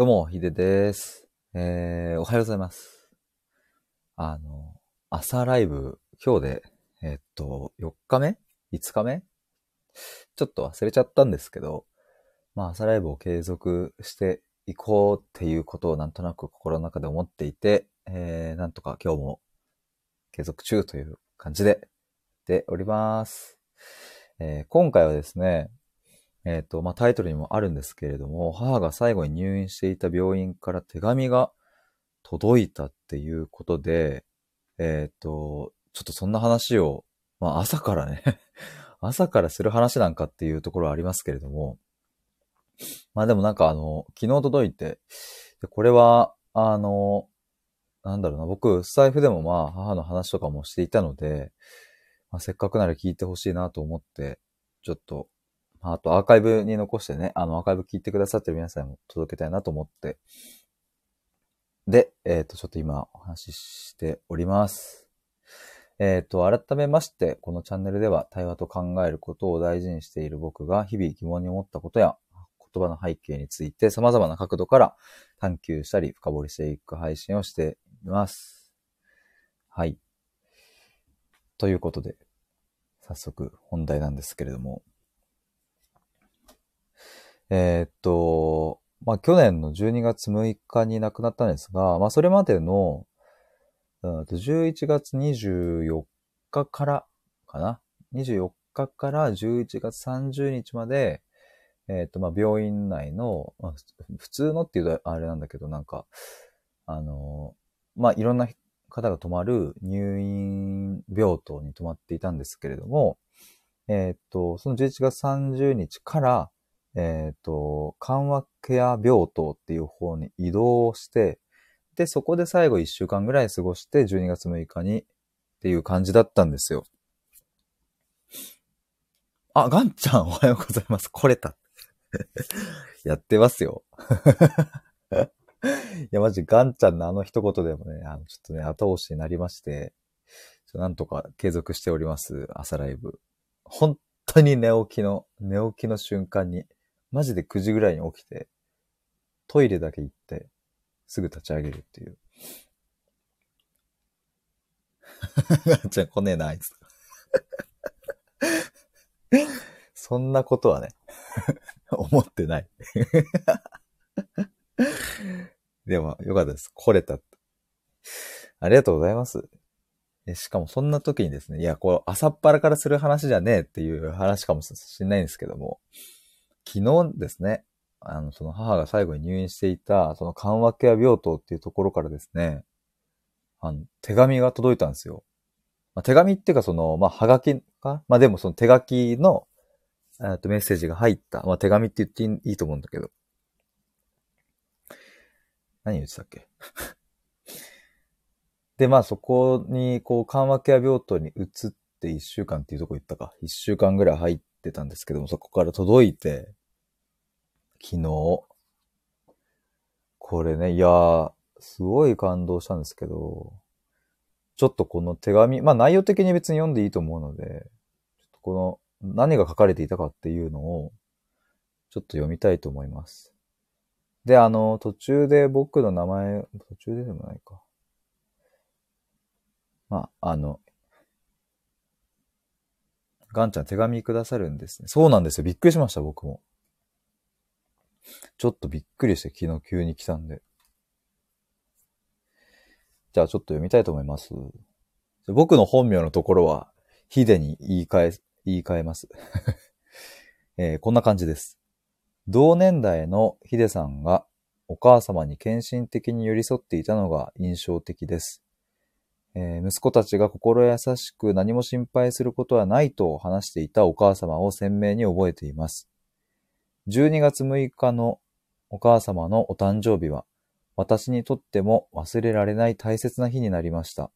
どうも、ヒデです。えー、おはようございます。あの、朝ライブ、今日で、えっと、4日目 ?5 日目？ちょっと忘れちゃったんですけど、まあ、朝ライブを継続していこうっていうことをなんとなく心の中で思っていて、えー、なんとか今日も継続中という感じで、でおります。えー今回はですね、えっ、と、まあ、タイトルにもあるんですけれども、母が最後に入院していた病院から手紙が届いたっていうことで、えっ、と、ちょっとそんな話を、まあ、朝からね、朝からする話なんかっていうところはありますけれども、まあでもなんかあの、昨日届いて、でこれは、あの、なんだろうな、僕、スタイフでもまあ、母の話とかもしていたので、まあ、せっかくなら聞いてほしいなと思って、ちょっと、あとアーカイブに残してね、あの、アーカイブ聞いてくださってる皆さんにも届けたいなと思って。で、えっ、と、ちょっと今お話ししております。えっ、と、改めまして、このチャンネルでは対話と考えることを大事にしている僕が日々疑問に思ったことや言葉の背景について様々な角度から探求したり深掘りしていく配信をしています。はい。ということで、早速本題なんですけれども、えーっと、まあ、去年の12月6日に亡くなったんですが、まあ、それまでの、うんと11月24日からかな ?24 日から11月30日まで、えーっと、まあ、病院内の、まあ、普通のっていうとあれなんだけど、なんか、あの、まあ、いろんな方が泊まる入院病棟に泊まっていたんですけれども、えーっと、その11月30日から、えっ、と、緩和ケア病棟っていう方に移動して、で、そこで最後1週間ぐらい過ごして、12月6日にっていう感じだったんですよ。あ、ガンちゃんおはようございます。来れた。やってますよ。いや、マジガンちゃんのあの一言でもね、あの、ちょっとね、後押しになりまして、なんとか継続しております、朝ライブ。本当に寝起きの、寝起きの瞬間に、マジで9時ぐらいに起きて、トイレだけ行って、すぐ立ち上げるっていう。ガンちゃん来ねえな、あいつ。そんなことはね、思ってない。でも、よかったです。来れた。ありがとうございます。しかもそんな時にですね、いや、こう、朝っぱらからする話じゃねえっていう話かもしれないんですけども、昨日ですね、あの、その母が最後に入院していた、その緩和ケア病棟っていうところからですね、あの、手紙が届いたんですよ。まあ、手紙っていうかその、まあ、はがきか？まあ、でもその手書きの、えっと、メッセージが入った。まあ、手紙って言っていいと思うんだけど。何言ってたっけ？で、まあそこに、こう、緩和ケア病棟に移って1週間っていうとこ行ったか。1週間ぐらい入っってたんですけども、そこから届いて、昨日。これね、いやー、すごい感動したんですけど、ちょっとこの手紙、まあ内容的に別に読んでいいと思うので、ちょっとこの何が書かれていたかっていうのを、ちょっと読みたいと思います。で、あの、途中で僕の名前、途中ででもないか。まあ、あの、ガンちゃん手紙くださるんですね。そうなんですよ。びっくりしました、僕も。ちょっとびっくりして、昨日急に来たんで。じゃあちょっと読みたいと思います。僕の本名のところは、ヒデに言い換え、言い換えます。えーこんな感じです。同年代のヒデさんがお母様に献身的に寄り添っていたのが印象的です。えー息子たちが心優しく何も心配することはないと話していたお母様を鮮明に覚えています。12月6日のお母様のお誕生日は私にとっても忘れられない大切な日になりました。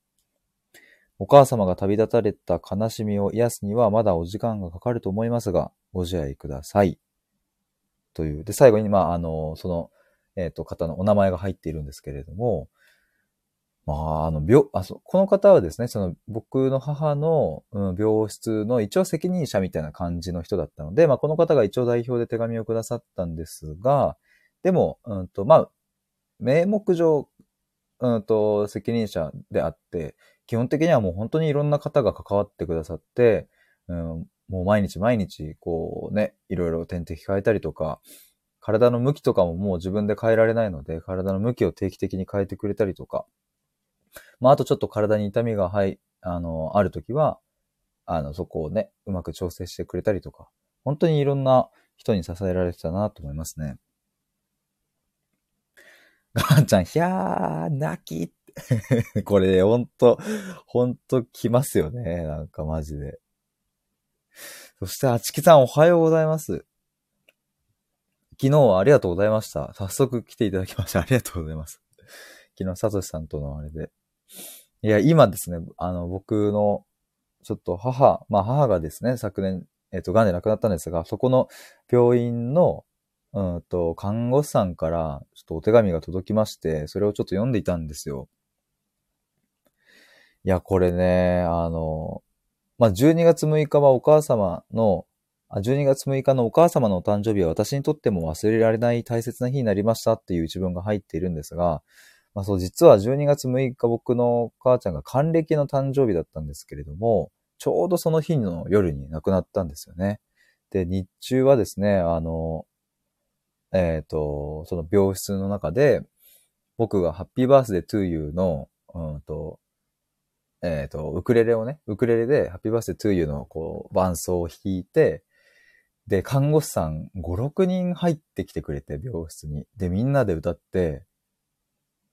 お母様が旅立たれた悲しみを癒すにはまだお時間がかかると思いますが、ご自愛ください。という。で、最後に、まあ、あの、その、えっ、と、方のお名前が入っているんですけれども、まあ、あの、病、あ、そう、この方はですね、その、僕の母の、うん、病室の一応責任者みたいな感じの人だったので、まあ、この方が一応代表で手紙をくださったんですが、でも、うんと、まあ、名目上、うんと、責任者であって、基本的にはもう本当にいろんな方が関わってくださって、うん、もう毎日毎日、こうね、いろいろ点滴変えたりとか、体の向きとかももう自分で変えられないので、体の向きを定期的に変えてくれたりとか、まあ、あとちょっと体に痛みが、はい、あの、あるときは、あの、そこをね、うまく調整してくれたりとか、本当にいろんな人に支えられてたなと思いますね。ガーちゃん、ひゃー、泣き これ、ほんと、ほんと来ますよね。なんかマジで。そして、あちきさんおはようございます。昨日はありがとうございました。早速来ていただきましてありがとうございます。昨日、サトシさんとのあれで。いや、今ですね、あの、僕の、ちょっと母、まあ母がですね、昨年、えっ、と、癌で亡くなったんですが、そこの病院の、うんと、看護師さんから、ちょっとお手紙が届きまして、それをちょっと読んでいたんですよ。いや、これね、あの、まあ、12月6日はお母様の、12月6日のお母様のお誕生日は私にとっても忘れられない大切な日になりましたっていう一文が入っているんですが、まあそう、実は12月6日僕の母ちゃんが還暦の誕生日だったんですけれども、ちょうどその日の夜に亡くなったんですよね。で、日中はですね、あの、えっ、ー、と、その病室の中で、僕がハッピーバースデートゥーユーの、うんと、えっ、ー、と、ウクレレをね、ウクレレでハッピーバースデートゥーユーのこう、伴奏を弾いて、で、看護師さん5、6人入ってきてくれて、病室に。で、みんなで歌って、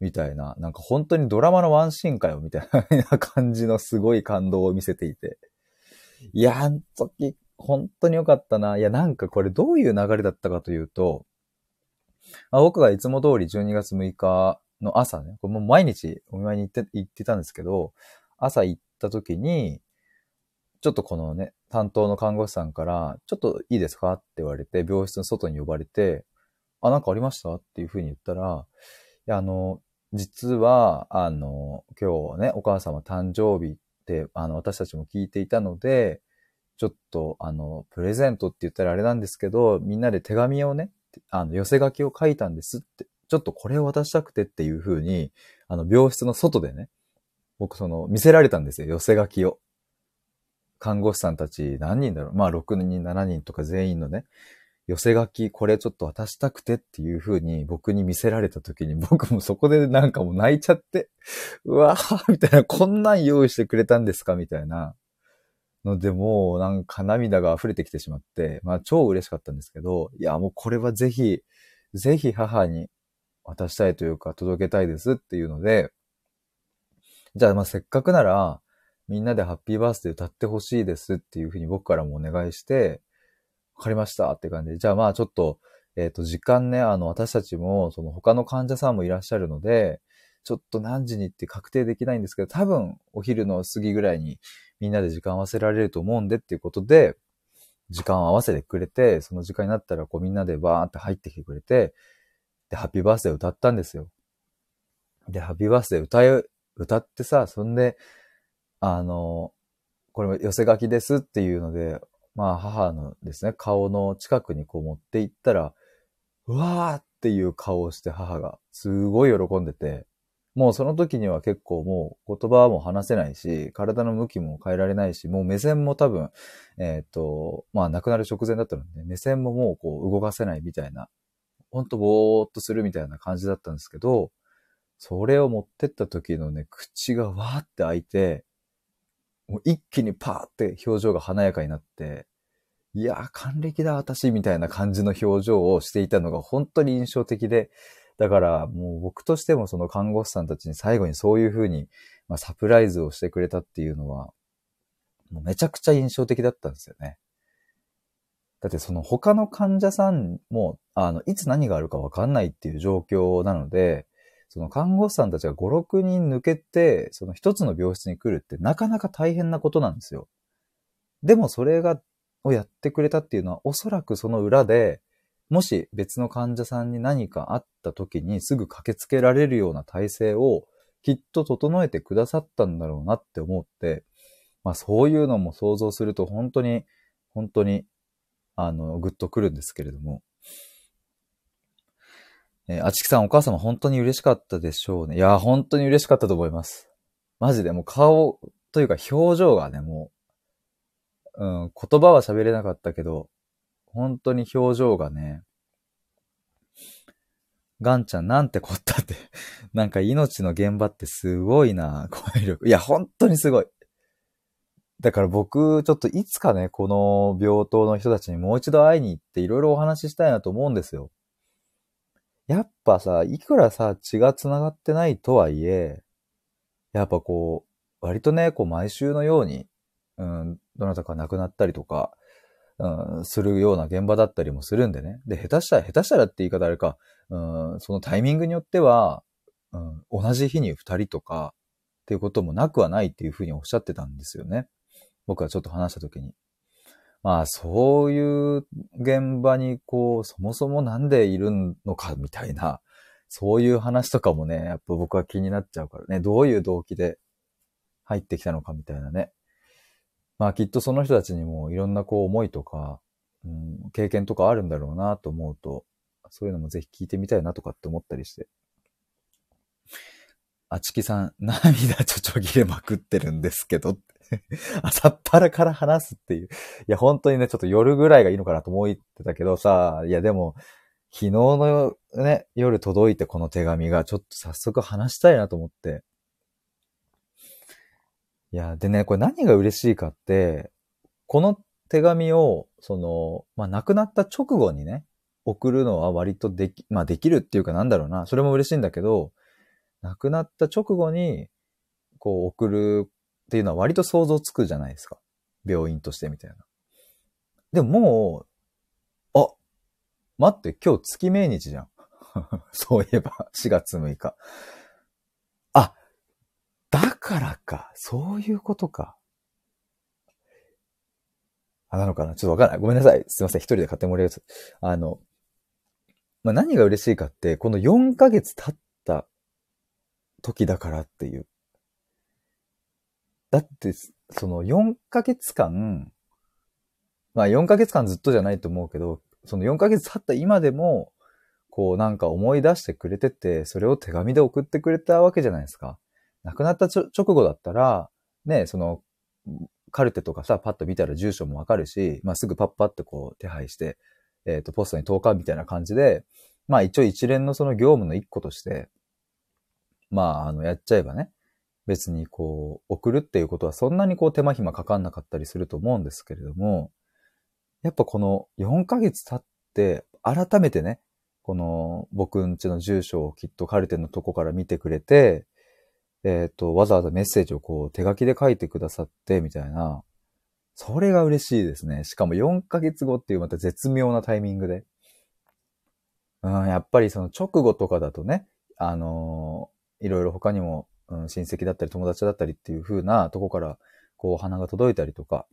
みたいな、なんか本当にドラマのワンシーンかよ、みたいな感じのすごい感動を見せていて。いや、あの時、本当に良かったな。いや、なんかこれどういう流れだったかというと、まあ、僕がいつも通り12月6日の朝ね、これもう毎日お見舞いに行って行ってたんですけど、朝行った時に、ちょっとこのね、担当の看護師さんから、ちょっといいですかって言われて、病室の外に呼ばれて、あ、なんかありましたっていうふうに言ったら、いや、あの、実は、あの、今日ね、お母様誕生日って、あの、私たちも聞いていたので、ちょっと、あの、プレゼントって言ったらあれなんですけど、みんなで手紙をね、あの、寄せ書きを書いたんですって、ちょっとこれを渡したくてっていう風に、あの、病室の外でね、僕その、見せられたんですよ、寄せ書きを。看護師さんたち何人だろうまあ、6人、7人とか全員のね、寄せ書き、これちょっと渡したくてっていう風に僕に見せられた時に 僕もそこでなんかもう泣いちゃって、うわぁ、みたいな、こんなん用意してくれたんですかみたいな。ので、もうなんか涙が溢れてきてしまって、まあ超嬉しかったんですけど、いやもうこれはぜひ、ぜひ母に渡したいというか届けたいですっていうので、じゃあまあせっかくなら、みんなでハッピーバースデー歌ってほしいですっていうふうに僕からもお願いして、わかりましたって感じで。じゃあまあちょっと、えっ、ー、と、時間ね、あの、私たちも、その他の患者さんもいらっしゃるので、ちょっと何時にって確定できないんですけど、多分お昼の過ぎぐらいにみんなで時間合わせられると思うんでっていうことで、時間を合わせてくれて、その時間になったらこうみんなでバーンって入ってきてくれて、で、ハッピーバースデー歌ったんですよ。で、ハッピーバースデー歌い、歌ってさ、そんで、あの、これも寄せ書きですっていうので、まあ母のですね、顔の近くにこう持っていったら、うわーっていう顔をして母がすごい喜んでて、もうその時には結構もう言葉も話せないし、体の向きも変えられないし、もう目線も多分、えっ、ー、と、まあ亡くなる直前だったので、目線ももうこう動かせないみたいな、ほんとぼーっとするみたいな感じだったんですけど、それを持ってった時のね、口がわーって開いて、もう一気にパーって表情が華やかになって、いやー、還暦だ、私、みたいな感じの表情をしていたのが本当に印象的で、だからもう僕としてもその看護師さんたちに最後にそういうふうに、まあ、サプライズをしてくれたっていうのは、もうめちゃくちゃ印象的だったんですよね。だってその他の患者さんも、あの、いつ何があるかわかんないっていう状況なので、その看護師さんたちが5、6人抜けて、その一つの病室に来るってなかなか大変なことなんですよ。でもそれが、をやってくれたっていうのは、おそらくその裏で、もし別の患者さんに何かあった時にすぐ駆けつけられるような体制をきっと整えてくださったんだろうなって思って、まあそういうのも想像すると本当に、本当に、あの、ぐっとくるんですけれども。えー、あちきさんお母様本当に嬉しかったでしょうね。いや、本当に嬉しかったと思います。マジでもう顔というか表情がね、もう、うん、言葉は喋れなかったけど、本当に表情がね、ガンちゃんなんてこったって なんか命の現場ってすごいな、こういう。いや、本当にすごい。だから僕、ちょっといつかね、この病棟の人たちにもう一度会いに行っていろいろお話ししたいなと思うんですよ。やっぱさ、いくらさ、血が繋がってないとはいえ、やっぱこう、割とね、こう毎週のように、うん、どなたか亡くなったりとか、うん、するような現場だったりもするんでね。で、下手したら、下手したらって言い方あれか、うん、そのタイミングによっては、うん、同じ日に二人とかっていうこともなくはないっていうふうにおっしゃってたんですよね。僕はちょっと話したときに。まあ、そういう現場に、こう、そもそもなんでいるのかみたいな、そういう話とかもね、やっぱ僕は気になっちゃうからね、どういう動機で入ってきたのかみたいなね。まあ、きっとその人たちにもいろんなこう思いとか、うん、経験とかあるんだろうなと思うと、そういうのもぜひ聞いてみたいなとかって思ったりして。あちきさん、涙ちょちょぎれまくってるんですけど、朝っぱらから話すっていう。いや、本当にね、ちょっと夜ぐらいがいいのかなと思ってたけどさ、いや、でも、昨日のね、夜届いてこの手紙が、ちょっと早速話したいなと思って。いや、でね、これ何が嬉しいかって、この手紙を、その、まあ、亡くなった直後にね、送るのは割とでき、まあできるっていうかなんだろうな。それも嬉しいんだけど、亡くなった直後に、こう送るっていうのは割と想像つくじゃないですか。病院としてみたいな。でももう、あ、待って、今日月命日じゃん。そういえば、4月6日。あ、だからか。そういうことか。あ、なのかなちょっとわかんない。ごめんなさい。すいません。一人で勝手に盛り上げて。あの、まあ、何が嬉しいかって、この4ヶ月経った時だからっていう。だって、その4ヶ月間、まあ4ヶ月間ずっとじゃないと思うけど、その4ヶ月経った今でも、こうなんか思い出してくれてて、それを手紙で送ってくれたわけじゃないですか。亡くなった直後だったら、ね、その、カルテとかさ、パッと見たら住所もわかるし、まあ、すぐパッパってこう手配して、えっ、ー、と、ポストに投函みたいな感じで、まあ一応一連のその業務の一個として、まあ、あの、やっちゃえばね、別にこう、送るっていうことはそんなにこう手間暇かかんなかったりすると思うんですけれども、やっぱこの4ヶ月経って、改めてね、この僕んちの住所をきっとカルテのとこから見てくれて、えっ、ー、と、わざわざメッセージをこう手書きで書いてくださって、みたいな、それが嬉しいですね。しかも4ヶ月後っていうまた絶妙なタイミングで。うん、やっぱりその直後とかだとね、あのー、いろいろ他にも、うん、親戚だったり友達だったりっていう風なとこから、こう、花が届いたりとか、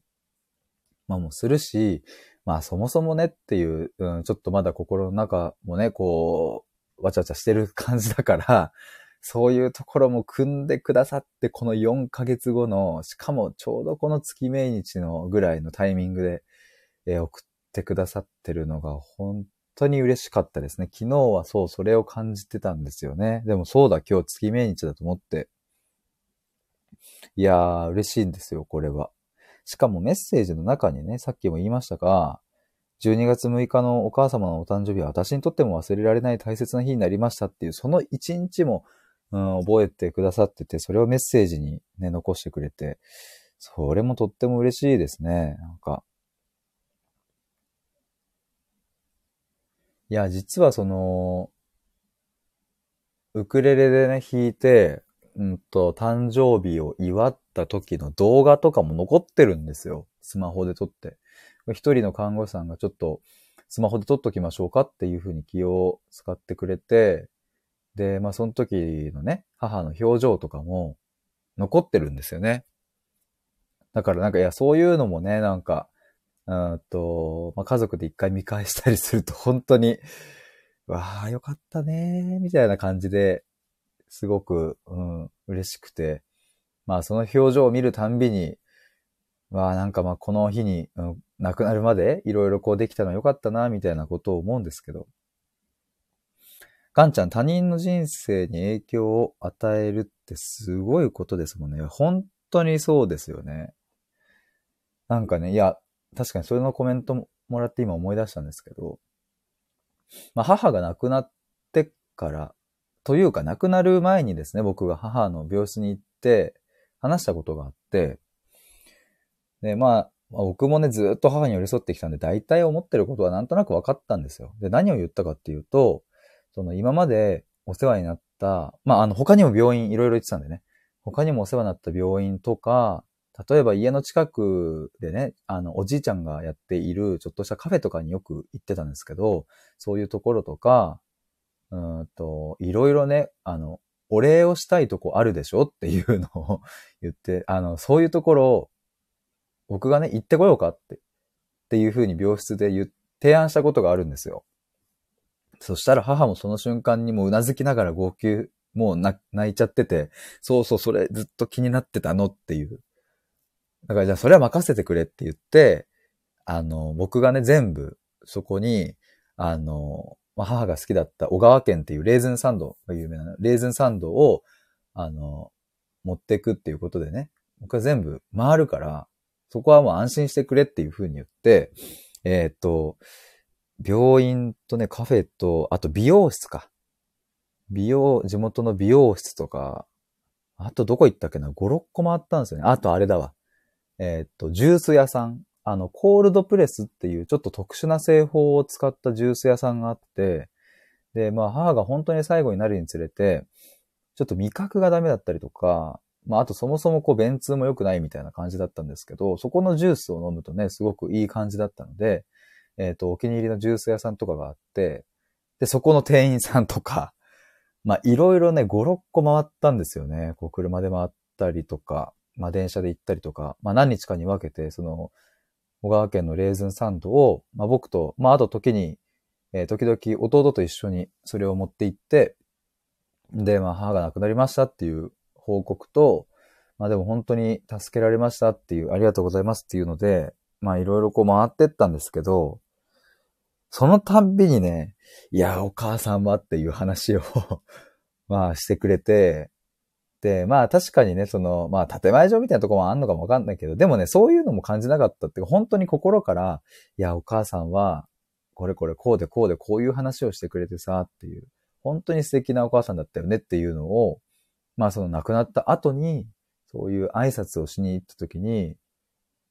まあもするし、まあそもそもねっていう、うん、ちょっとまだ心の中もね、こう、わちゃわちゃしてる感じだから、そういうところも組んでくださって、この4ヶ月後の、しかもちょうどこの月命日のぐらいのタイミングで、えー、送ってくださってるのが本当に嬉しかったですね。昨日はそう、それを感じてたんですよね。でもそうだ、今日月命日だと思って。いやー、嬉しいんですよ、これは。しかもメッセージの中にね、さっきも言いましたが、12月6日のお母様のお誕生日は私にとっても忘れられない大切な日になりましたっていう、その一日も、うん、覚えてくださってて、それをメッセージにね、残してくれて、それもとっても嬉しいですね。なんか、いや、実はその、ウクレレでね、弾いて、うんと、誕生日を祝った時の動画とかも残ってるんですよ。スマホで撮って。一人の看護師さんがちょっと、スマホで撮っときましょうかっていうふうに気を使ってくれて、で、まあその時のね、母の表情とかも残ってるんですよね。だからなんか、いや、そういうのもね、なんか、うんと、まあ、家族で一回見返したりすると 本当に、わあ、よかったねみたいな感じで、すごく、うん、嬉しくて、まあその表情を見るたんびに、わあ、なんかまあこの日に、うん、亡くなるまでいろいろこうできたのはよかったな、みたいなことを思うんですけど。ガンちゃん他人の人生に影響を与えるってすごいことですもんね。本当にそうですよね。なんかね、いや、確かにそれのコメントももらって今思い出したんですけど、まあ母が亡くなってから、というか亡くなる前にですね、僕が母の病室に行って話したことがあって、で、まあ、僕もね、ずっと母に寄り添ってきたんで、大体思ってることはなんとなく分かったんですよ。で、何を言ったかっていうと、その今までお世話になった、まあ、あの、他にも病院いろいろ行ってたんでね、他にもお世話になった病院とか、例えば家の近くでね、あの、おじいちゃんがやっているちょっとしたカフェとかによく行ってたんですけど、そういうところとか、うんと、いろいろね、あの、お礼をしたいとこあるでしょっていうのを 言って、あの、そういうところを僕がね、行ってこようかって、っていうふうに病室で言、提案したことがあるんですよ。そしたら母もその瞬間にもう頷きながら号泣、もう泣いちゃってて、そうそう、それずっと気になってたのっていう。だからじゃあそれは任せてくれって言って、あの、僕がね、全部そこに、あの、まあ、母が好きだった小川県っていうレーズンサンドが有名な、レーズンサンドを、あの、持っていくっていうことでね、僕は全部回るから、そこはもう安心してくれっていうふうに言って、えー、っと、病院とね、カフェと、あと美容室か。美容、地元の美容室とか、あとどこ行ったっけな ?5、6個回ったんですよね。あとあれだわ。えー、っと、ジュース屋さん。あの、コールドプレスっていうちょっと特殊な製法を使ったジュース屋さんがあって、で、まあ母が本当に最後になるにつれて、ちょっと味覚がダメだったりとか、まあ、あとそもそもこう、便通も良くないみたいな感じだったんですけど、そこのジュースを飲むとね、すごくいい感じだったので、えっ、ー、と、お気に入りのジュース屋さんとかがあって、で、そこの店員さんとか、まあ、いろいろね、5、6個回ったんですよね。こう、車で回ったりとか、まあ、電車で行ったりとか、まあ、何日かに分けて、その、小川県のレーズンサンドを、まあ、僕と、まあ、あと時に、えー、時々弟と一緒にそれを持って行って、で、まあ、母が亡くなりましたっていう報告と、まあでも本当に助けられましたっていう、ありがとうございますっていうので、まあいろいろこう回ってったんですけど、そのたんびにね、いや、お母さんはっていう話を まあしてくれて、まあ確かにね、その、まあ建前上みたいなとこもあんのかもわかんないけど、でもね、そういうのも感じなかったっていうか、本当に心から、いや、お母さんは、これこれこうでこうでこういう話をしてくれてさ、っていう、本当に素敵なお母さんだったよねっていうのを、まあその亡くなった後に、そういう挨拶をしに行った時に、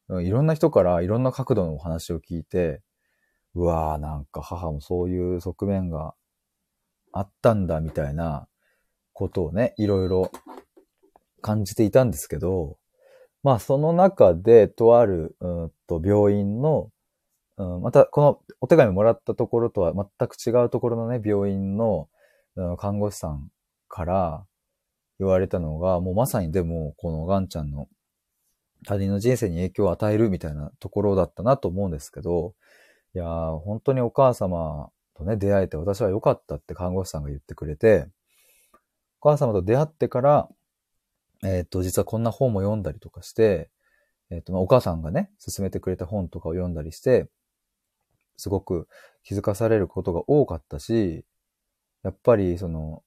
いろんな人からいろんな角度のお話を聞いて、うわぁ、なんか母もそういう側面があったんだみたいなことをね、いろいろ感じていたんですけど、まあその中でとある、うんと病院の、うん、またこのお手紙もらったところとは全く違うところのね、病院の、うん、看護師さんから、言われたのが、もうまさにでも、このガンちゃんの他人の人生に影響を与えるみたいなところだったなと思うんですけど、いやー、本当にお母様とね、出会えて私は良かったって看護師さんが言ってくれて、お母様と出会ってから、えっ、ー、と、実はこんな本も読んだりとかして、えっ、ー、と、まあ、お母さんがね、勧めてくれた本とかを読んだりして、すごく気づかされることが多かったし、やっぱりその、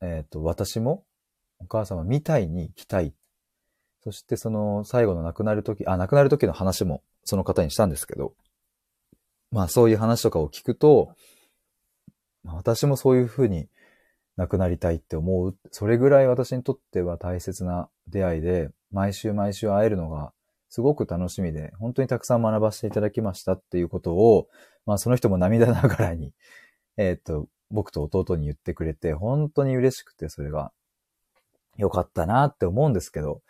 えっ、ー、と、私もお母様みたいに生きたい。そしてその最後の亡くなる時、あ、亡くなる時の話もその方にしたんですけど、まあそういう話とかを聞くと、まあ私もそういうふうに亡くなりたいって思う。それぐらい私にとっては大切な出会いで、毎週毎週会えるのがすごく楽しみで、本当にたくさん学ばせていただきましたっていうことを、まあその人も涙ながらに、えっ、と、僕と弟に言ってくれて、本当に嬉しくて、それが良かったなって思うんですけど、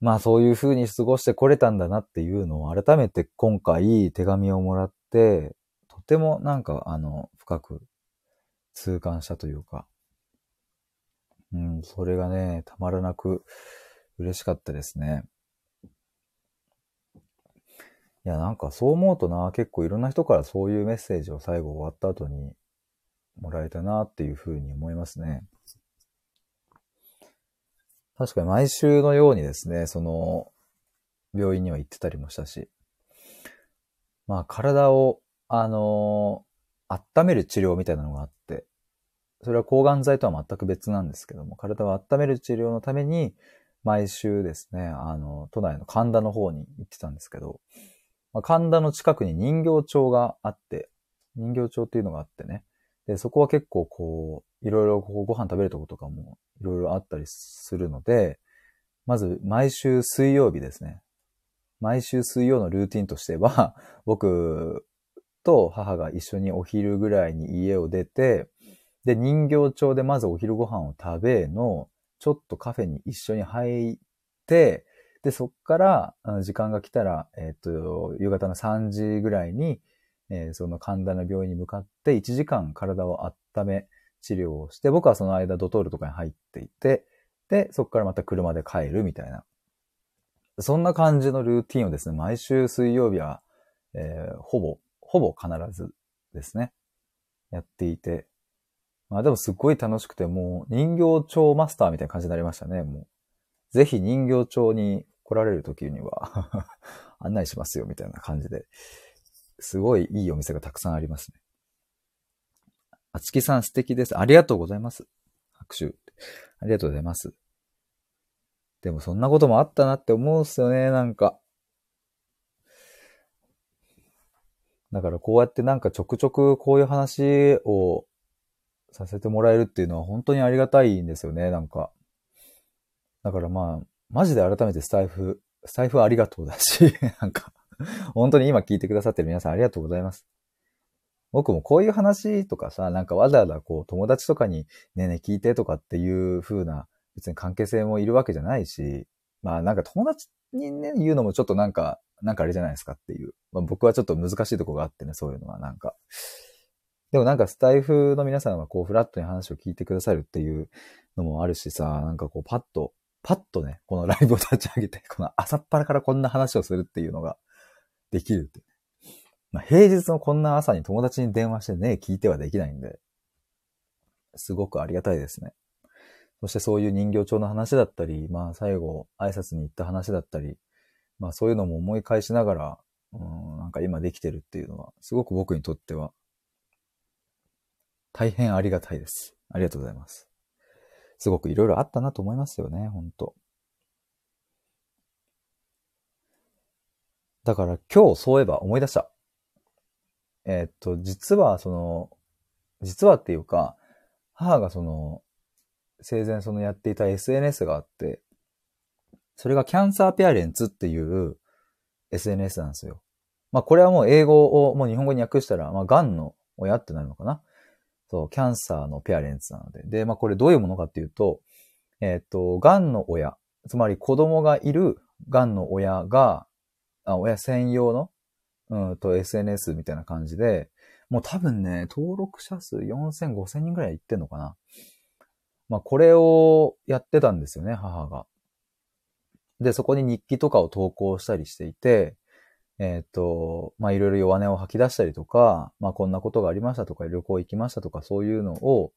まあそういう風に過ごしてこれたんだなっていうのを改めて今回手紙をもらって、とてもなんかあの、深く痛感したというか、うん、それがね、たまらなく嬉しかったですね。いや、なんかそう思うとな、結構いろんな人からそういうメッセージを最後終わった後にもらえたなっていうふうに思いますね。確かに毎週のようにですね、その、病院には行ってたりもしたし、まあ体を、あの、温める治療みたいなのがあって、それは抗がん剤とは全く別なんですけども、体を温める治療のために、毎週ですね、あの、都内の神田の方に行ってたんですけど、まあ、神田の近くに人形町があって、人形町っていうのがあってね、で、そこは結構こう、いろいろこうご飯食べるとことかもいろいろあったりするので、まず毎週水曜日ですね。毎週水曜のルーティンとしては、僕と母が一緒にお昼ぐらいに家を出て、で、人形町でまずお昼ご飯を食べの、ちょっとカフェに一緒に入って、で、そっから、時間が来たら、えっ、と、夕方の3時ぐらいに、えー、その神田の病院に向かって1時間体を温め治療をして、僕はその間ドトールとかに入っていて、で、そこからまた車で帰るみたいな。そんな感じのルーティンをですね、毎週水曜日は、えー、ほぼ、ほぼ必ずですね、やっていて。まあでもすっごい楽しくて、もう人形町マスターみたいな感じになりましたね、もう。ぜひ人形町に来られる時には 案内しますよ、みたいな感じで。すごいいいお店がたくさんありますね。あつきさん素敵です。ありがとうございます。拍手。ありがとうございます。でもそんなこともあったなって思うっすよね、なんか。だからこうやってなんかちょくちょくこういう話をさせてもらえるっていうのは本当にありがたいんですよね、なんか。だからまあ、マジで改めてスタイフ、スタイフありがとうだし、なんか、本当に今聞いてくださってる皆さんありがとうございます。僕もこういう話とかさ、なんかわざわざこう友達とかにねえねえ聞いてとかっていう風な別に関係性もいるわけじゃないし、まあなんか友達にね言うのもちょっとなんか、なんかあれじゃないですかっていう。まあ、僕はちょっと難しいとこがあってね、そういうのはなんか。でもなんかスタイフの皆さんはこうフラットに話を聞いてくださるっていうのもあるしさ、なんかこうパッと、パッとね、このライブを立ち上げて、この朝っぱらからこんな話をするっていうのができるってまあ、平日のこんな朝に友達に電話してね、聞いてはできないんで、すごくありがたいですね。そしてそういう人形町の話だったり、まあ最後挨拶に行った話だったり、まあそういうのも思い返しながら、うん、なんか今できてるっていうのは、すごく僕にとっては、大変ありがたいです。ありがとうございます。すごくいろいろあったなと思いますよね、本当だから今日そういえば思い出した。えー、っと、実はその、実はっていうか、母がその、生前そのやっていた SNS があって、それがキャンサーペアレンツっていう SNS なんですよ。まあこれはもう英語をもう日本語に訳したら、まあ癌の親ってなるのかな？そう、キャンサーのペアレンツなので。で、まあこれどういうものかっていうと、えっ、と、癌の親、つまり子供がいる癌の親が、あ親専用のうんと SNS みたいな感じで、もう多分ね、登録者数4000、5000人ぐらいいってんのかな。まあこれをやってたんですよね、母が。で、そこに日記とかを投稿したりしていて、えっ、ー、と、まあいろいろ弱音を吐き出したりとか、まあこんなことがありましたとか、旅行行きましたとか、そういうのを、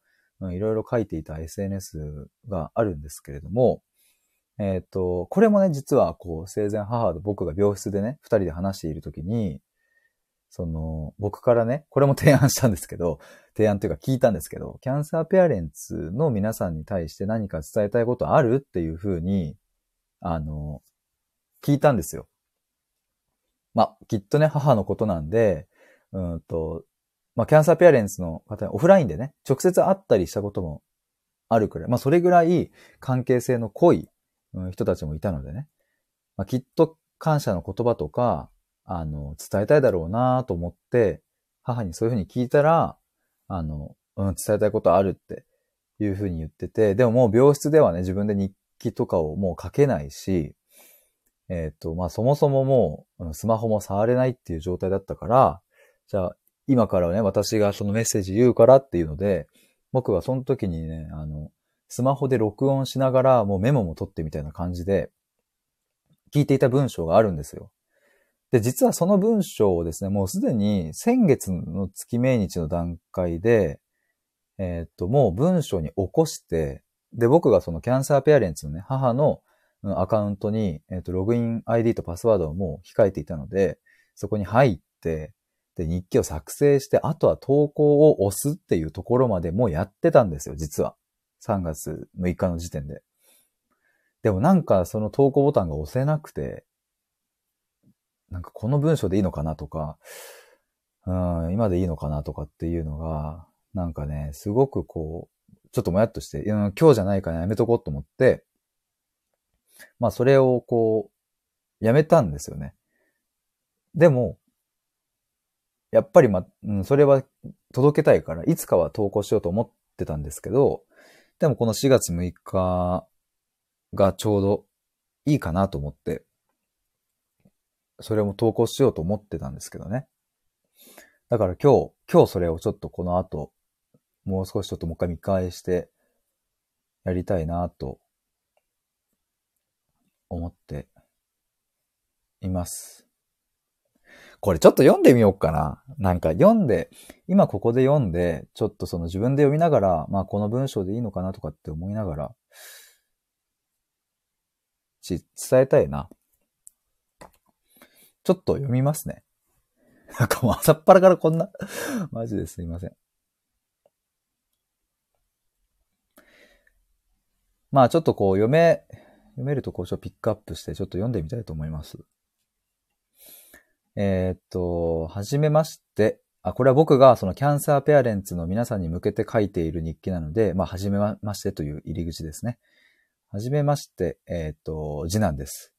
いろいろ書いていた SNS があるんですけれども、えっ、ー、と、これもね、実は、こう、生前母と僕が病室でね、二人で話しているときに、その、僕からね、これも提案したんですけど、提案というか聞いたんですけど、キャンサーペアレンツの皆さんに対して何か伝えたいことある？っていうふうに、あの、聞いたんですよ。まあ、きっとね、母のことなんで、うんと、まあ、キャンサーペアレンツの方にオフラインでね、直接会ったりしたこともあるくらい、まあ、それぐらい関係性の濃い人たちもいたのでね。まあ、きっと感謝の言葉とか、あの、伝えたいだろうなと思って、母にそういうふうに聞いたら、あの、うん、伝えたいことあるっていうふうに言ってて、でももう病室ではね、自分で日記とかをもう書けないし、えっ、ー、と、まあ、そもそももう、スマホも触れないっていう状態だったから、じゃあ、今からね、私がそのメッセージ言うからっていうので、僕はその時にね、あの、スマホで録音しながら、もうメモも取ってみたいな感じで、聞いていた文章があるんですよ。で、実はその文章をですね、もうすでに先月の月命日の段階で、えー、と、もう文章に起こして、で、僕がそのキャンサーペアレンツのね、母のアカウントに、えー、っと、ログイン ID とパスワードをもう控えていたので、そこに入って、で、日記を作成して、あとは投稿を押すっていうところまでもうやってたんですよ、実は。3月6日の時点で。でもなんかその投稿ボタンが押せなくて、なんかこの文章でいいのかなとか、うん、今でいいのかなとかっていうのが、なんかね、すごくこう、ちょっともやっとして、うん、今日じゃないからやめとこうと思って、まあそれをこう、やめたんですよね。でも、やっぱりま、うん、それは届けたいから、いつかは投稿しようと思ってたんですけど、でもこの4月6日がちょうどいいかなと思って、それも投稿しようと思ってたんですけどね。だから今日、今日それをちょっとこの後、もう少しちょっともう一回見返してやりたいなと思っています。これちょっと読んでみようかな。なんか読んで、今ここで読んで、ちょっとその自分で読みながら、まあこの文章でいいのかなとかって思いながら、し、伝えたいな。ちょっと読みますね。なんかもう朝っぱらからこんなマジですいません。まあちょっとこう読め、読めるとこをちょっとピックアップしてちょっと読んでみたいと思います。えー、っと、はじめまして。あ、これは僕がそのキャンサーペアレンツの皆さんに向けて書いている日記なので、まあ、はじめましてという入り口ですね。はじめまして、えー、っと、次男です。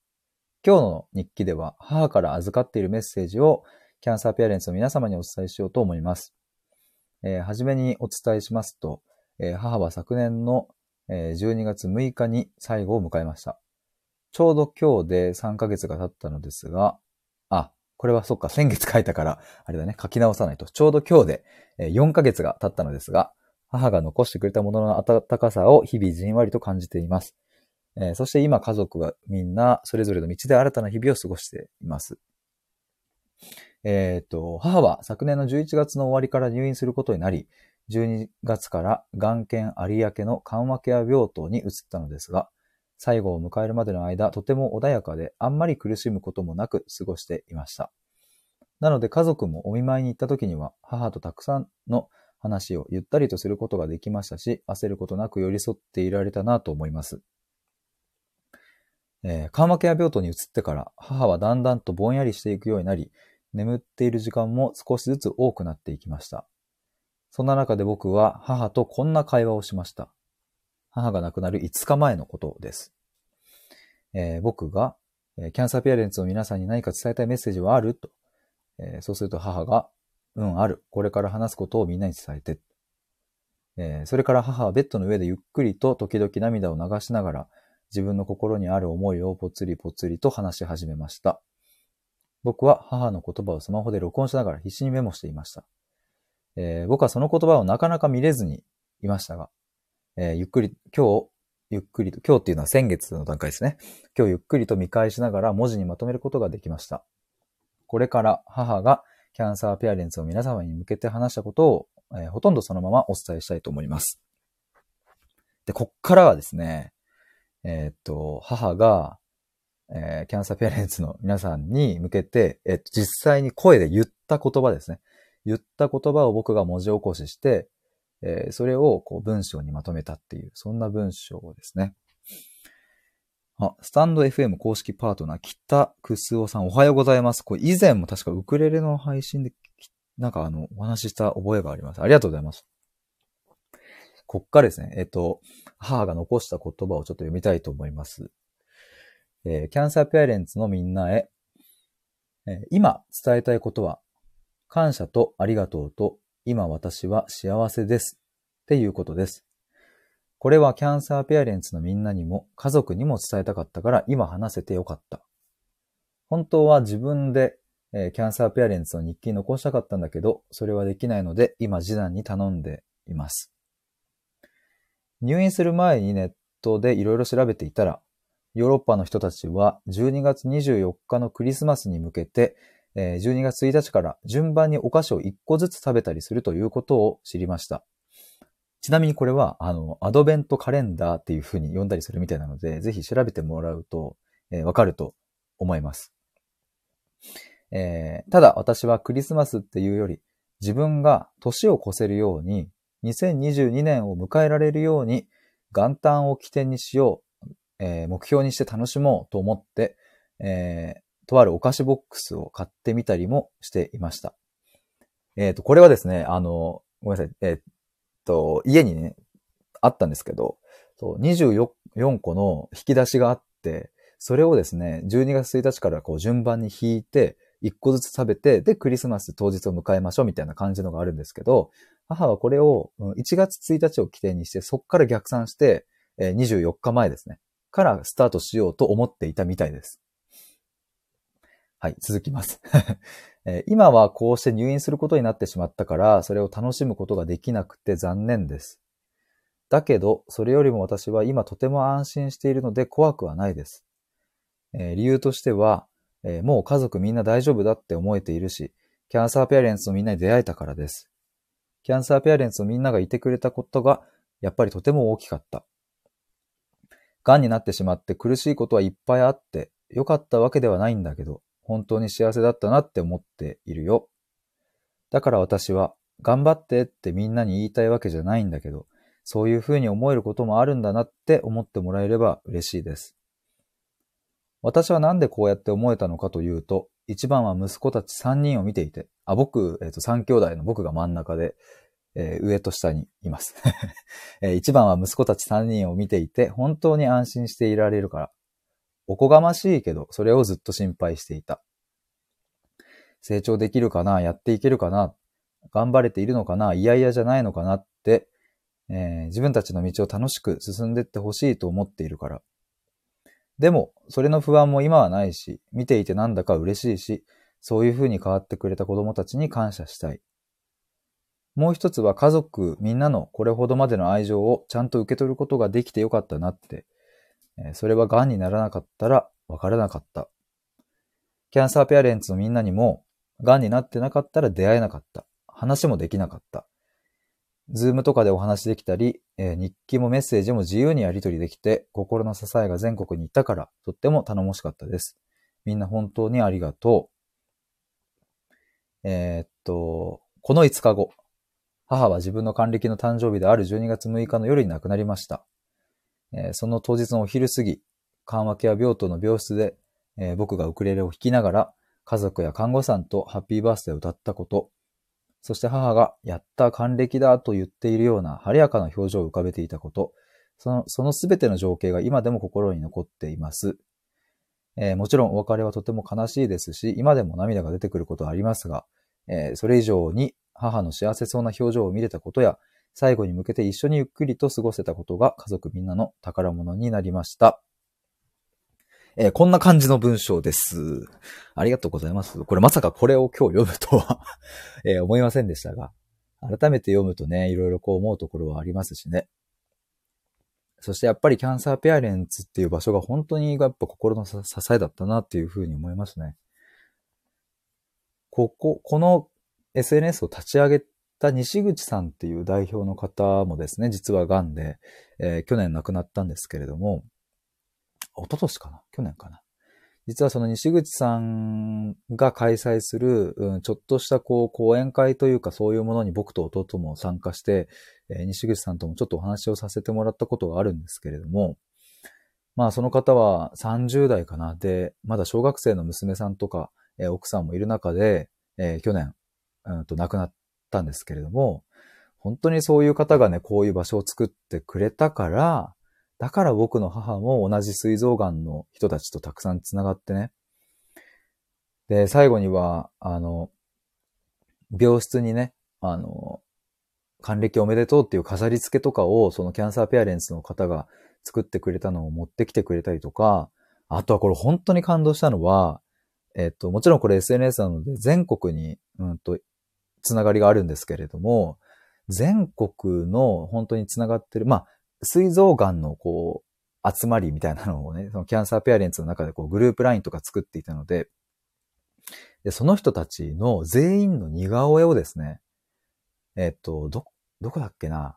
今日の日記では母から預かっているメッセージをキャンサーペアレンツの皆様にお伝えしようと思います。えー、はじめにお伝えしますと、えー、母は昨年の12月6日に最後を迎えました。ちょうど今日で3ヶ月が経ったのですが、あ、これはそっか、先月書いたから、あれだね、書き直さないと。ちょうど今日で4ヶ月が経ったのですが、母が残してくれたものの温かさを日々じんわりと感じています。えー、そして今家族はみんなそれぞれの道で新たな日々を過ごしています。えっ、ー、と、母は昨年の11月の終わりから入院することになり、12月から眼検有明の緩和ケア病棟に移ったのですが、最後を迎えるまでの間、とても穏やかで、あんまり苦しむこともなく過ごしていました。なので家族もお見舞いに行った時には、母とたくさんの話をゆったりとすることができましたし、焦ることなく寄り添っていられたなと思います。えー、緩和ケア病棟に移ってから、母はだんだんとぼんやりしていくようになり、眠っている時間も少しずつ多くなっていきました。そんな中で僕は母とこんな会話をしました。母が亡くなる5日前のことです。えー、僕が、えー、キャンサーペアレンツの皆さんに何か伝えたいメッセージはある？と、えー、そうすると母が、うん、ある。これから話すことをみんなに伝えて。えそれから母はベッドの上でゆっくりと時々涙を流しながら自分の心にある思いをぽつりぽつりと話し始めました。僕は母の言葉をスマホで録音しながら必死にメモしていました。えー、僕はその言葉をなかなか見れずにいましたが、えー、ゆっくり、今日、ゆっくりと、今日っていうのは先月の段階ですね。今日ゆっくりと見返しながら文字にまとめることができました。これから母がキャンサーペアレンツを皆様に向けて話したことを、えー、ほとんどそのままお伝えしたいと思います。で、こっからはですね、えー、っと、母が、えー、キャンサーペアレンツの皆さんに向けて、えっと、実際に声で言った言葉ですね。言った言葉を僕が文字起こしして、えー、それをこう文章にまとめたっていう、そんな文章ですね。あ、スタンド FM 公式パートナー、北くすおさんおはようございます。これ以前も確かウクレレの配信で、なんかあの、お話しした覚えがあります。ありがとうございます。こっからですね、えっ、と、母が残した言葉をちょっと読みたいと思います。えー、キャンサーペアレンツのみんなへ、えー、今伝えたいことは、感謝とありがとうと、今私は幸せです。っていうことです。これはキャンサーペアレンツのみんなにも家族にも伝えたかったから今話せてよかった。本当は自分で、え、キャンサーペアレンツの日記残したかったんだけど、それはできないので今次男に頼んでいます。入院する前にネットでいろいろ調べていたら、ヨーロッパの人たちは12月24日のクリスマスに向けて12月1日から順番にお菓子を1個ずつ食べたりするということを知りました。ちなみにこれは、あの、アドベントカレンダーっていう風に呼んだりするみたいなので、ぜひ調べてもらうと、えー、わかると思います。えー、ただ私はクリスマスっていうより、自分が年を越せるように、2022年を迎えられるように、元旦を起点にしよう、えー、目標にして楽しもうと思って、えー、とあるお菓子ボックスを買ってみたりもしていました。えっ、ー、と、これはですね、あの、ごめんなさい、えっ、と、家にね、あったんですけど、24個の引き出しがあって、それをですね、12月1日からこう順番に引いて、1個ずつ食べて、で、クリスマス当日を迎えましょうみたいな感じのがあるんですけど、母はこれを1月1日を起点にして、そこから逆算して、24日前ですね。からスタートしようと思っていたみたいです。はい、続きます 今はこうして入院することになってしまったから、それを楽しむことができなくて残念です。だけど、それよりも私は今とても安心しているので怖くはないです。え、理由としては、え、もう家族みんな大丈夫だって思えているし、キャンサーペアレンツのみんなに出会えたからです。キャンサーペアレンツのみんながいてくれたことが、やっぱりとても大きかった。癌になってしまって苦しいことはいっぱいあって、良かったわけではないんだけど、本当に幸せだったなって思っているよ。だから私は、頑張ってってみんなに言いたいわけじゃないんだけど、そういうふうに思えることもあるんだなって思ってもらえれば嬉しいです。私はなんでこうやって思えたのかというと、一番は息子たち3人を見ていて、あ、僕、えっ、ー、と、3兄弟の僕が真ん中で、えー、上と下にいます、えー。一番は息子たち3人を見ていて、本当に安心していられるから。おこがましいけど、それをずっと心配していた。成長できるかなやっていけるかな頑張れているのかないやいやじゃないのかなって、えー、自分たちの道を楽しく進んでいってほしいと思っているから。でも、それの不安も今はないし、見ていてなんだか嬉しいし、そういう風に変わってくれた子供たちに感謝したい。もう一つは家族みんなのこれほどまでの愛情をちゃんと受け取ることができてよかったなって、それは癌にならなかったらわからなかった。キャンサーペアレンツのみんなにも、癌になってなかったら出会えなかった。話もできなかった。ズームとかでお話できたり、えー、日記もメッセージも自由にやり取りできて、心の支えが全国にいたから、とっても頼もしかったです。みんな本当にありがとう。えー、っと、この5日後、母は自分の還暦の誕生日である12月6日の夜に亡くなりました。え、その当日のお昼過ぎ、緩和ケア病棟の病室で、えー、僕がウクレレを弾きながら、家族や看護師さんとハッピーバースデーを歌ったこと、そして母が、やった還暦だと言っているような晴れやかな表情を浮かべていたこと、その、そのすべての情景が今でも心に残っています。えー、もちろんお別れはとても悲しいですし、今でも涙が出てくることはありますが、えー、それ以上に母の幸せそうな表情を見れたことや、最後に向けて一緒にゆっくりと過ごせたことが家族みんなの宝物になりました。えー、こんな感じの文章です。ありがとうございます。これまさかこれを今日読むとは え、思いませんでしたが、改めて読むとね、いろいろこう思うところはありますしね。そしてやっぱりキャンサーペアレンツっていう場所が本当にやっぱ心の支えだったなっていうふうに思いますね。ここ、この SNS を立ち上げた西口さんっていう代表の方もですね、実は癌で、えー、去年亡くなったんですけれども、一昨年かな？去年かな？実はその西口さんが開催する、うん、ちょっとしたこう講演会というかそういうものに僕と弟も参加して、えー、西口さんともちょっとお話をさせてもらったことがあるんですけれども、まあその方は30代かな？で、まだ小学生の娘さんとか、えー、奥さんもいる中で、えー、去年、うんと亡くなったんですけれども、本当にそういう方がね、こういう場所を作ってくれたから、だから僕の母も同じ膵臓癌の人たちとたくさん繋がってね。で、最後には、あの、病室にね、あの、還暦おめでとうっていう飾り付けとかを、そのキャンサーペアレンツの方が作ってくれたのを持ってきてくれたりとか、あとはこれ本当に感動したのは、えっと、もちろんこれ SNS なので全国に、うんと、つながりがあるんですけれども、全国の本当につながってる、まあ、膵臓癌のこう、集まりみたいなのをね、そのキャンサーペアレンツの中でこうグループラインとか作っていたので、で、その人たちの全員の似顔絵をですね、えっと、ど、どこだっけな、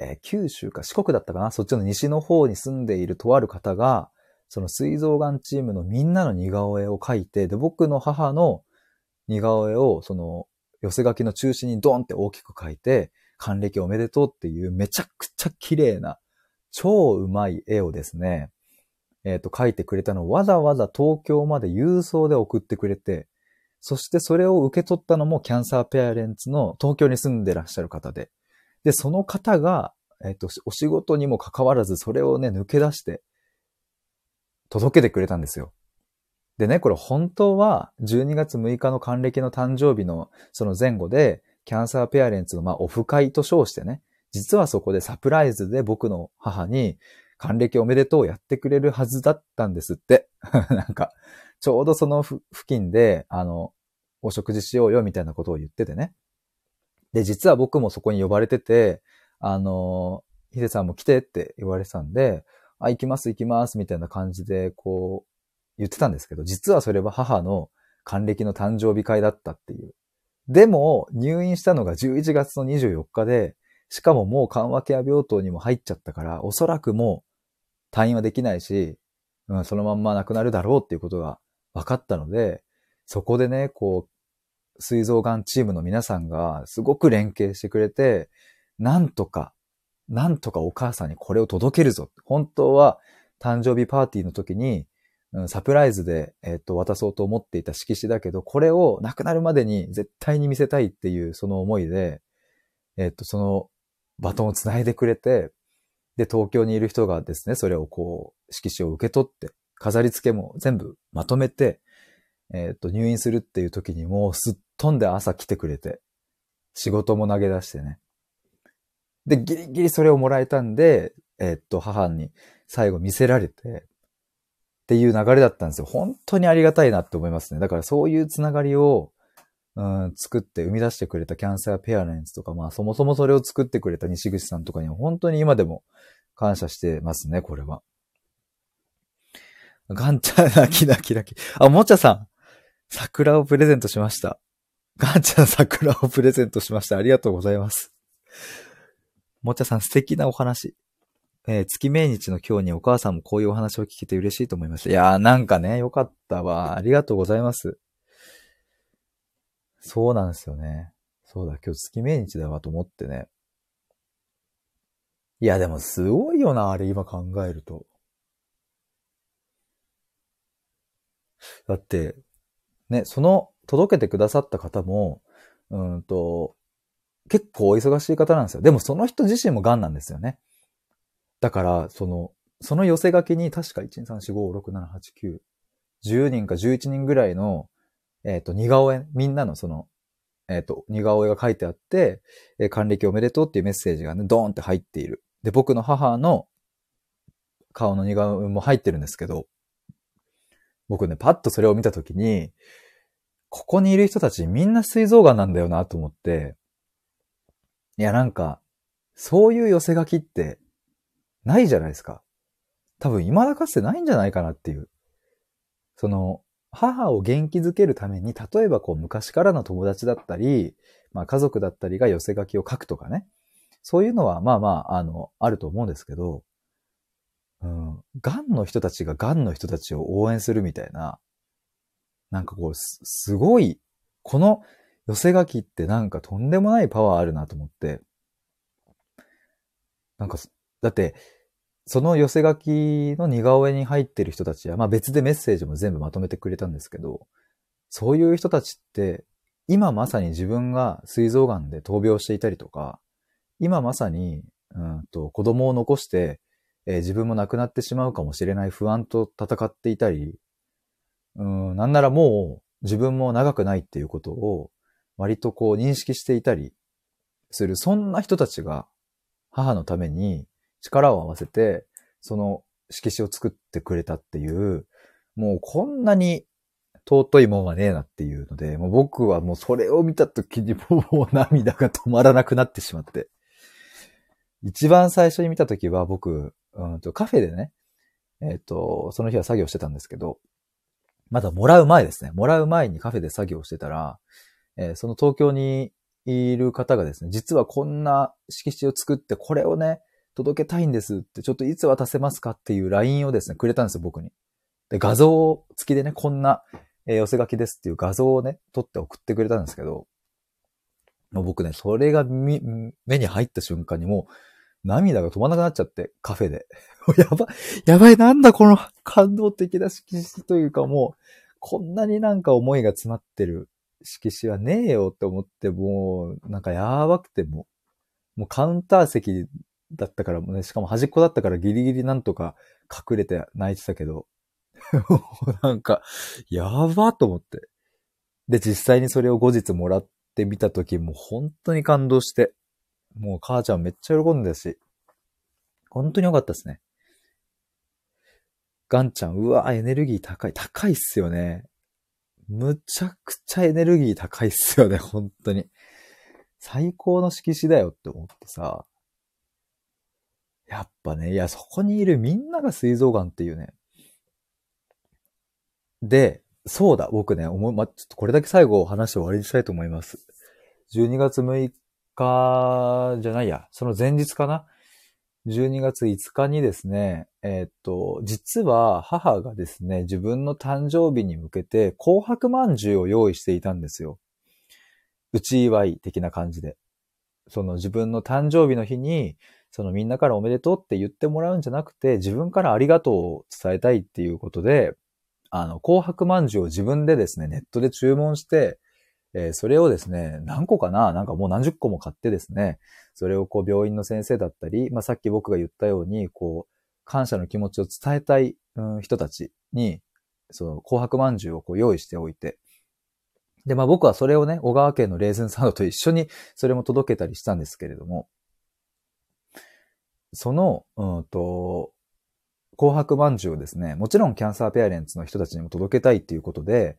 えー、九州か四国だったかなそっちの西の方に住んでいるとある方が、その膵臓癌チームのみんなの似顔絵を描いて、で、僕の母の似顔絵を、その、寄せ書きの中心にドンって大きく書いて、還暦おめでとうっていうめちゃくちゃ綺麗な、超うまい絵をですね、えっ、ー、と、書いてくれたのをわざわざ東京まで郵送で送ってくれて、そしてそれを受け取ったのもキャンサーペアレンツの東京に住んでらっしゃる方で、で、その方が、えっ、ー、と、お仕事にも関わらずそれをね、抜け出して、届けてくれたんですよ。でね、これ本当は12月6日の還暦の誕生日のその前後で、キャンサーペアレンツのまあオフ会と称してね、実はそこでサプライズで僕の母に還暦おめでとうやってくれるはずだったんですって。なんか、ちょうどその付近で、あの、お食事しようよみたいなことを言っててね。で、実は僕もそこに呼ばれてて、あの、ヒデさんも来てって言われてたんで、あ、行きます行きますみたいな感じで、こう、言ってたんですけど、実はそれは母の還暦の誕生日会だったっていう。でも、入院したのが11月の24日で、しかももう緩和ケア病棟にも入っちゃったから、おそらくもう退院はできないし、うん、そのまんま亡くなるだろうっていうことが分かったので、そこでね、こう、膵臓がんチームの皆さんがすごく連携してくれて、なんとか、なんとかお母さんにこれを届けるぞ。本当は誕生日パーティーの時にサプライズで、えっと、渡そうと思っていた色紙だけど、これを亡くなるまでに絶対に見せたいっていうその思いで、えっと、そのバトンを繋いでくれて、で、東京にいる人がですね、それをこう、色紙を受け取って、飾り付けも全部まとめて、えっと、入院するっていう時にもうすっ飛んで朝来てくれて、仕事も投げ出してね。で、ギリギリそれをもらえたんで、えっと、母に最後見せられて、っていう流れだったんですよ。本当にありがたいなって思いますね。だからそういうつながりを、うん、作って生み出してくれたキャンサーペアレンツとか、まあそもそもそれを作ってくれた西口さんとかには本当に今でも感謝してますね、これは。ガンチャ、泣き泣き泣き。あ、もちゃさん。桜をプレゼントしました。ガンチャ桜をプレゼントしました。ありがとうございます。もちゃさん素敵なお話。えー、月命日の今日にお母さんもこういうお話を聞けて嬉しいと思いました。いやーなんかね、よかったわ。ありがとうございます。そうなんですよね。そうだ、今日月命日だわと思ってね。いや、でもすごいよな、あれ今考えると。だって、ね、その届けてくださった方も、うんと、結構お忙しい方なんですよ。でもその人自身も癌なんですよね。だから、その、その寄せ書きに確か1、2、3、4、5、6、7、8、9、10人か11人ぐらいの、えっ、ー、と、似顔絵、みんなのその、えっ、ー、と、似顔絵が書いてあって、えー、還暦おめでとうっていうメッセージがね、ドーンって入っている。で、僕の母の顔の似顔絵も入ってるんですけど、僕ね、パッとそれを見たときに、ここにいる人たちみんな膵臓がんなんだよなと思って、いや、なんか、そういう寄せ書きってないじゃないですか。多分未だかつてないんじゃないかなっていう。その、母を元気づけるために、例えばこう昔からの友達だったり、まあ家族だったりが寄せ書きを書くとかね。そういうのはまあまあ、あの、あると思うんですけど、うん、癌の人たちが癌の人たちを応援するみたいな、なんかこう、すごい、この寄せ書きってなんかとんでもないパワーあるなと思って、なんか、だって、その寄せ書きの似顔絵に入ってる人たちは、まあ別でメッセージも全部まとめてくれたんですけど、そういう人たちって、今まさに自分が膵臓癌で闘病していたりとか、今まさに、うんと子供を残して、えー、自分も亡くなってしまうかもしれない不安と戦っていたり、うん、なんならもう自分も長くないっていうことを割とこう認識していたりする、そんな人たちが母のために力を合わせて、その色紙を作ってくれたっていう、もうこんなに尊いもんはねえなっていうので、もう僕はもうそれを見た時にもう涙が止まらなくなってしまって。一番最初に見た時は僕、うんとカフェでね、えっ、ー、と、その日は作業してたんですけど、まだもらう前ですね。もらう前にカフェで作業してたら、えー、その東京にいる方がですね、実はこんな色紙を作って、これをね、届けたいんですって、ちょっといつ渡せますかっていう LINE をですね、くれたんですよ、僕に。で、画像付きでね、こんなえー寄せ書きですっていう画像をね、撮って送ってくれたんですけど、もう僕ね、それが目に入った瞬間にもう涙が止まなくなっちゃって、カフェで。やばい、やばい、なんだこの感動的な色紙というかもう、こんなになんか思いが詰まってる色紙はねえよって思って、もう、なんかやばくても、もうカウンター席だったからもね、しかも端っこだったからギリギリなんとか隠れて泣いてたけど、なんか、やばと思って。で、実際にそれを後日もらってみたとき、もう本当に感動して、もう母ちゃんめっちゃ喜んでたし、本当に良かったですね。ガンちゃん、うわ、エネルギー高い。高いっすよね。むちゃくちゃエネルギー高いっすよね、本当に。最高の色紙だよって思ってさ。やっぱね、いや、そこにいるみんなが膵臓癌っていうね。で、そうだ、僕ね、思い、ま、ちょっとこれだけ最後話して終わりにしたいと思います。12月6日じゃないや、その前日かな ?12 月5日にですね、えーっと、実は母がですね、自分の誕生日に向けて紅白饅頭を用意していたんですよ。うち祝い的な感じで。その自分の誕生日の日に、そのみんなからおめでとうって言ってもらうんじゃなくて、自分からありがとうを伝えたいっていうことで、あの、紅白饅頭を自分でですね、ネットで注文して、えーそれをですね、何個かななんかもう何十個も買ってですね、それをこう病院の先生だったり、まあさっき僕が言ったように、こう、感謝の気持ちを伝えたい、うん、人たちに、その紅白饅頭をこう用意しておいて、で、まあ僕はそれをね、小川県のレーズンサンドと一緒にそれも届けたりしたんですけれども、その、うんと、紅白饅頭をですね、もちろんキャンサーペアレンツの人たちにも届けたいっていうことで、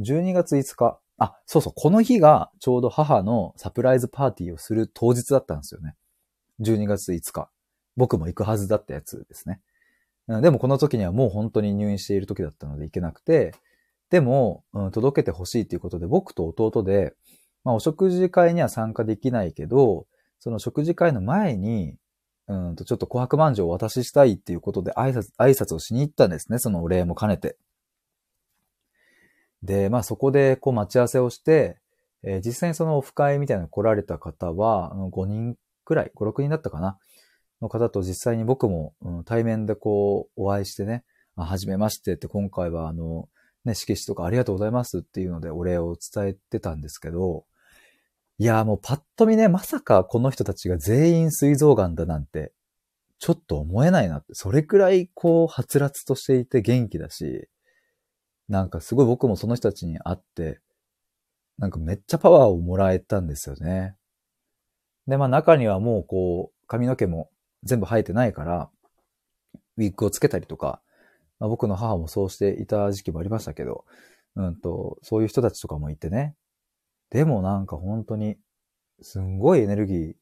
12月5日、あ、そうそう、この日がちょうど母のサプライズパーティーをする当日だったんですよね。12月5日。僕も行くはずだったやつですね。でもこの時にはもう本当に入院している時だったので行けなくて、でも、うん届けてほしいっていうことで僕と弟で、まあお食事会には参加できないけど、その食事会の前に、うんとちょっと琥珀饅頭をお渡ししたいっていうことで挨拶、挨拶をしに行ったんですね。そのお礼も兼ねて。で、まあそこでこう待ち合わせをして、えー実際にそのオフ会みたいなの来られた方は、5人くらい、5、6人だったかなの方と実際に僕も、うん対面でこうお会いしてね、あ、はじめましてって今回はあの、ね、色紙とかありがとうございますっていうのでお礼を伝えてたんですけど、いや、もうパッと見ね、まさかこの人たちが全員膵臓癌だなんて、ちょっと思えないなって。それくらいこう、はつらつとしていて元気だし、なんかすごい僕もその人たちに会って、なんかめっちゃパワーをもらえたんですよね。で、まあ中にはもうこう、髪の毛も全部生えてないから、ウィッグをつけたりとか、まあ、僕の母もそうしていた時期もありましたけど、うんと、そういう人たちとかもいてね。でもなんか本当に、すんごいエネルギー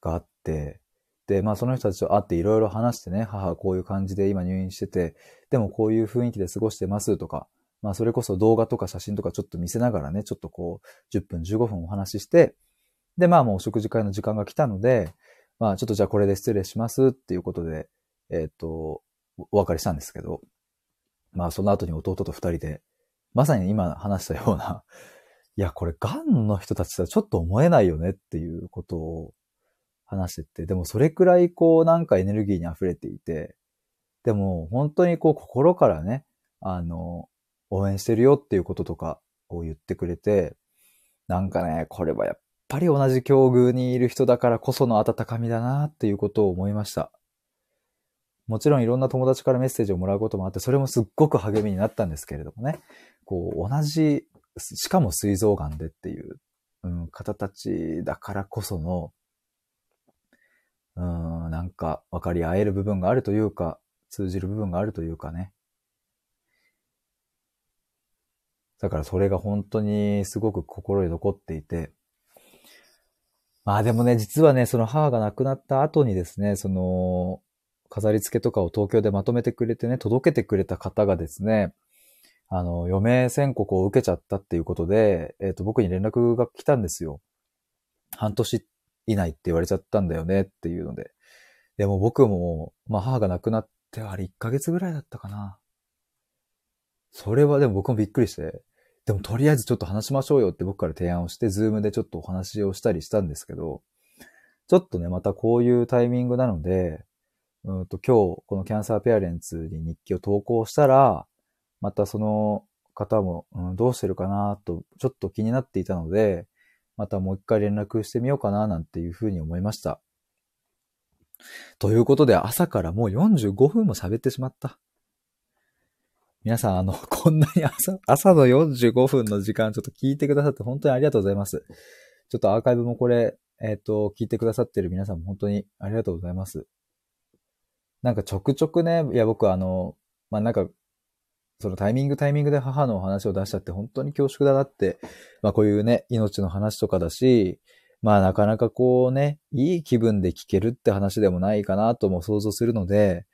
があって、で、まあその人たちと会っていろいろ話してね、母はこういう感じで今入院してて、でもこういう雰囲気で過ごしてますとか、まあそれこそ動画とか写真とかちょっと見せながらね、ちょっとこう、10分15分お話しして、で、まあもうお食事会の時間が来たので、まあちょっとじゃあこれで失礼しますっていうことで、えっ、と、お別れしたんですけど、まあその後に弟と二人で、まさに今話したような、いや、これ、癌の人たちとはちょっと思えないよねっていうことを話してて、でもそれくらいこうなんかエネルギーに溢れていて、でも本当にこう心からね、あの、応援してるよっていうこととかを言ってくれて、なんかね、これはやっぱり同じ境遇にいる人だからこその温かみだなっていうことを思いました。もちろんいろんな友達からメッセージをもらうこともあって、それもすっごく励みになったんですけれどもね、こう同じしかも膵臓癌でっていう、うん、方たちだからこその、うん、なんか分かり合える部分があるというか、通じる部分があるというかね。だからそれが本当にすごく心に残っていて、まあでもね、実はね、その母が亡くなった後にですね、その、飾り付けとかを東京でまとめてくれてね、届けてくれた方がですね、あの、余命宣告を受けちゃったっていうことで、えっ、と、僕に連絡が来たんですよ。半年以内って言われちゃったんだよねっていうので。でも僕も、まあ母が亡くなって、あれ1ヶ月ぐらいだったかな。それはでも僕もびっくりして、でもとりあえずちょっと話しましょうよって僕から提案をして、ズームでちょっとお話をしたりしたんですけど、ちょっとね、またこういうタイミングなので、うんと今日このキャンサーペアレンツに日記を投稿したら、またその方も、うん、どうしてるかなと、ちょっと気になっていたので、またもう一回連絡してみようかななんていうふうに思いました。ということで朝からもう45分も喋ってしまった。皆さん、あの、こんなに朝、朝の45分の時間ちょっと聞いてくださって本当にありがとうございます。ちょっとアーカイブもこれ、えっ、と、聞いてくださってる皆さんも本当にありがとうございます。なんかちょくちょくね、いや僕あの、まあ、なんか、そのタイミングタイミングで母のお話を出しちゃって本当に恐縮だなって、まあこういうね、命の話とかだし、まあなかなかこうね、いい気分で聞けるって話でもないかなとも想像するので、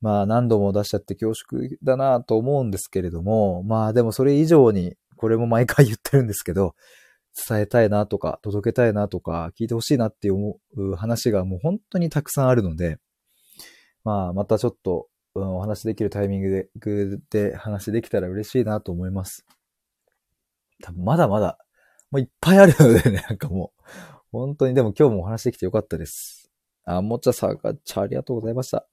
まあ何度も出しちゃって恐縮だなと思うんですけれども、まあでもそれ以上に、これも毎回言ってるんですけど、伝えたいなとか、届けたいなとか、聞いてほしいなって思う話がもう本当にたくさんあるので、まあまたちょっと、うんお話できるタイミングで、で話できたら嬉しいなと思います。多分まだまだ、もういっぱいあるのでね、なんかもう、本当にでも今日もお話できてよかったです。あ、もちゃさんが、ちゃありがとうございました。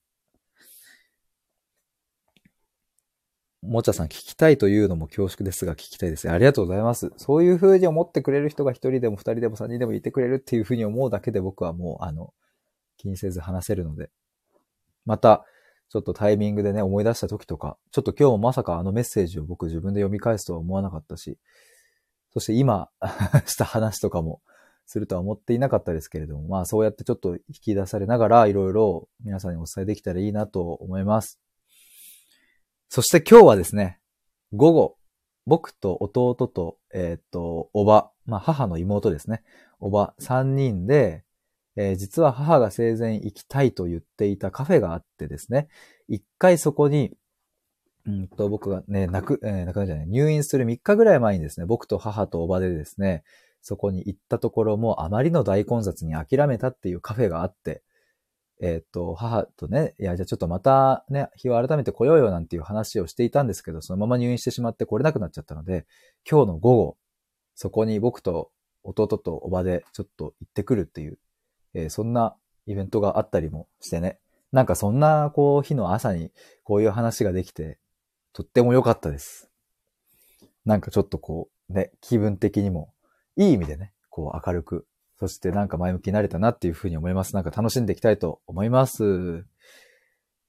もちゃさん聞きたいというのも恐縮ですが聞きたいです。ありがとうございます。そういう風に思ってくれる人が一人でも二人でも三人でもいてくれるっていう風に思うだけで僕はもう、あの、気にせず話せるので。また、ちょっとタイミングでね、思い出した時とか、ちょっと今日もまさかあのメッセージを僕自分で読み返すとは思わなかったし、そして今 した話とかもするとは思っていなかったですけれども、まあそうやってちょっと引き出されながらいろいろ皆さんにお伝えできたらいいなと思います。そして今日はですね、午後、僕と弟と、えーっと、おば、まあ母の妹ですね、おば3人で、えー実は母が生前行きたいと言っていたカフェがあってですね、一回そこに、うんと、僕がね、亡く、えー亡くなじゃない、入院する3日ぐらい前にですね、僕と母とおばでですね、そこに行ったところもあまりの大混雑に諦めたっていうカフェがあって、えーっと、母とね、いや、じゃあちょっとまたね、日を改めて来ようよなんていう話をしていたんですけど、そのまま入院してしまって来れなくなっちゃったので、今日の午後、そこに僕と弟とおばでちょっと行ってくるっていう、えーそんなイベントがあったりもしてね。なんかそんな、こう、日の朝にこういう話ができて、とっても良かったです。なんかちょっとこう、ね、気分的にも、いい意味でね、こう明るく、そしてなんか前向きになれたなっていうふうに思います。なんか楽しんでいきたいと思います。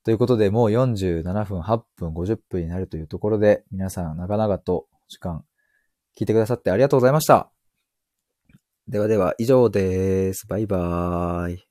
ということで、もう47分、8分、50分になるというところで、皆さん長々と時間聞いてくださってありがとうございました。ではでは、以上です。バイバーイ。